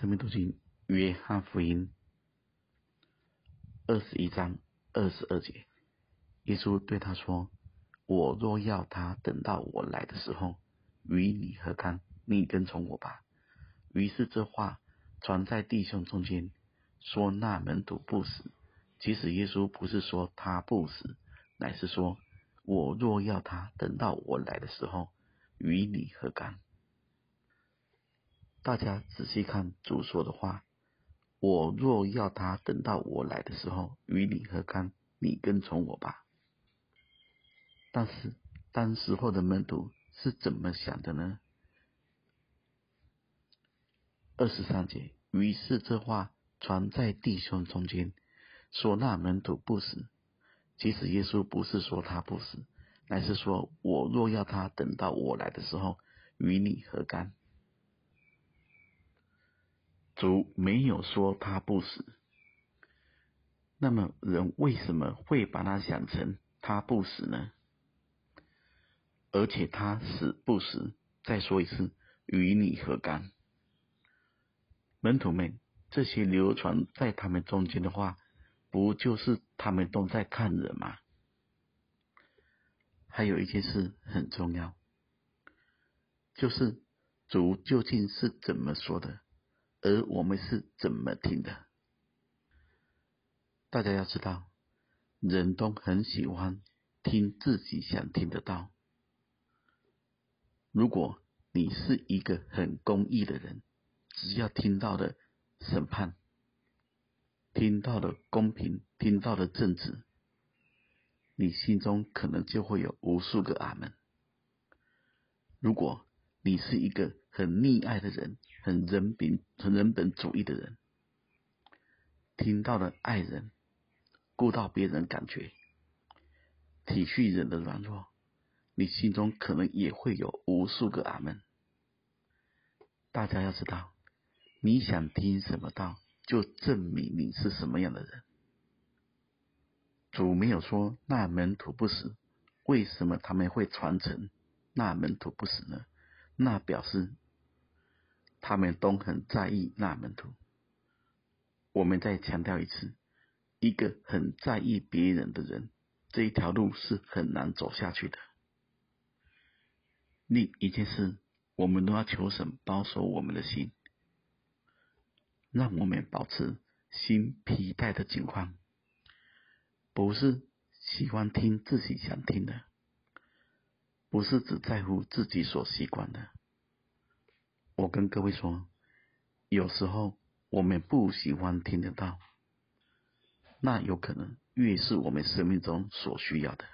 生命读经约翰福音二十一章二十二节，耶稣对他说：“我若要他等到我来的时候，与你何干？你跟从我吧。”于是这话传在弟兄中间，说那门徒不死。其实耶稣不是说他不死，乃是说：“我若要他等到我来的时候，与你何干？”大家仔细看主说的话，我若要他等到我来的时候，与你何干？你跟从我吧。但是当时候的门徒是怎么想的呢？二十三节，于是这话传在弟兄中间，说那门徒不死。其实耶稣不是说他不死，乃是说我若要他等到我来的时候，与你何干？主没有说他不死，那么人为什么会把他想成他不死呢？而且他死不死，再说一次，与你何干？门徒们这些流传在他们中间的话，不就是他们都在看人吗？还有一件事很重要，就是主究竟是怎么说的？而我们是怎么听的？大家要知道，人都很喜欢听自己想听的道。如果你是一个很公义的人，只要听到的审判，听到的公平，听到的正直，你心中可能就会有无数个阿门。如果你是一个很溺爱的人，很人本、很人本主义的人，听到了爱人，顾到别人感觉，体恤人的软弱，你心中可能也会有无数个阿门。大家要知道，你想听什么道，就证明你是什么样的人。主没有说那门徒不死，为什么他们会传承那门徒不死呢？那表示。他们都很在意那门徒。我们再强调一次，一个很在意别人的人，这一条路是很难走下去的。另一件事，我们都要求神保守我们的心，让我们保持心皮带的情况，不是喜欢听自己想听的，不是只在乎自己所习惯的。我跟各位说，有时候我们不喜欢听得到，那有可能越是我们生命中所需要的。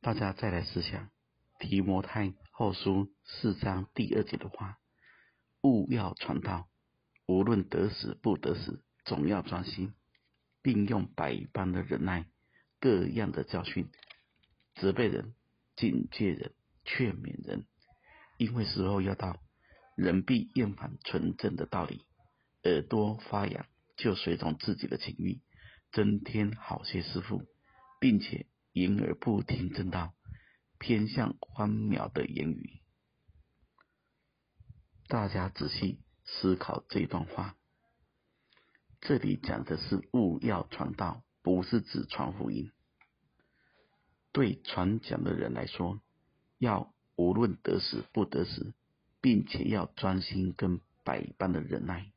大家再来思想提摩太后书四章第二节的话：勿要传道，无论得死不得死，总要专心，并用百般的忍耐、各样的教训，责备人、警戒人、劝勉人。因为时候要到，人必厌烦纯正的道理，耳朵发痒，就随从自己的情欲，增添好些师傅，并且隐而不听正道，偏向荒渺的言语。大家仔细思考这段话，这里讲的是务要传道，不是指传福音。对传讲的人来说，要。无论得失不得失，并且要专心跟百般的忍耐，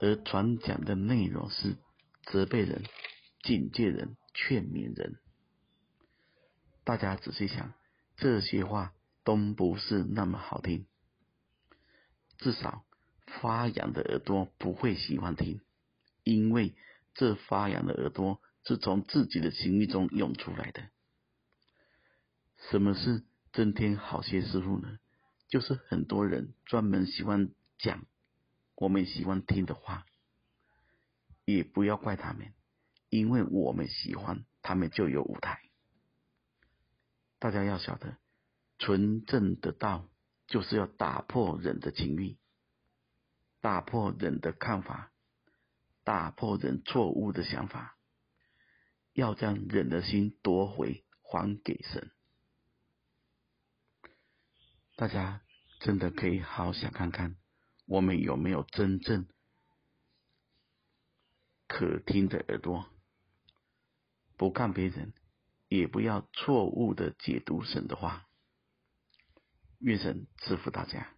而传讲的内容是责备人、警戒人、劝勉人。大家仔细想，这些话都不是那么好听，至少发痒的耳朵不会喜欢听，因为这发痒的耳朵是从自己的情欲中涌出来的。什么是？增添好些师傅呢，就是很多人专门喜欢讲我们喜欢听的话，也不要怪他们，因为我们喜欢，他们就有舞台。大家要晓得，纯正的道就是要打破人的情欲，打破人的看法，打破人错误的想法，要将人的心夺回，还给神。大家真的可以好好想看看，我们有没有真正可听的耳朵？不看别人，也不要错误的解读神的话。愿神赐福大家。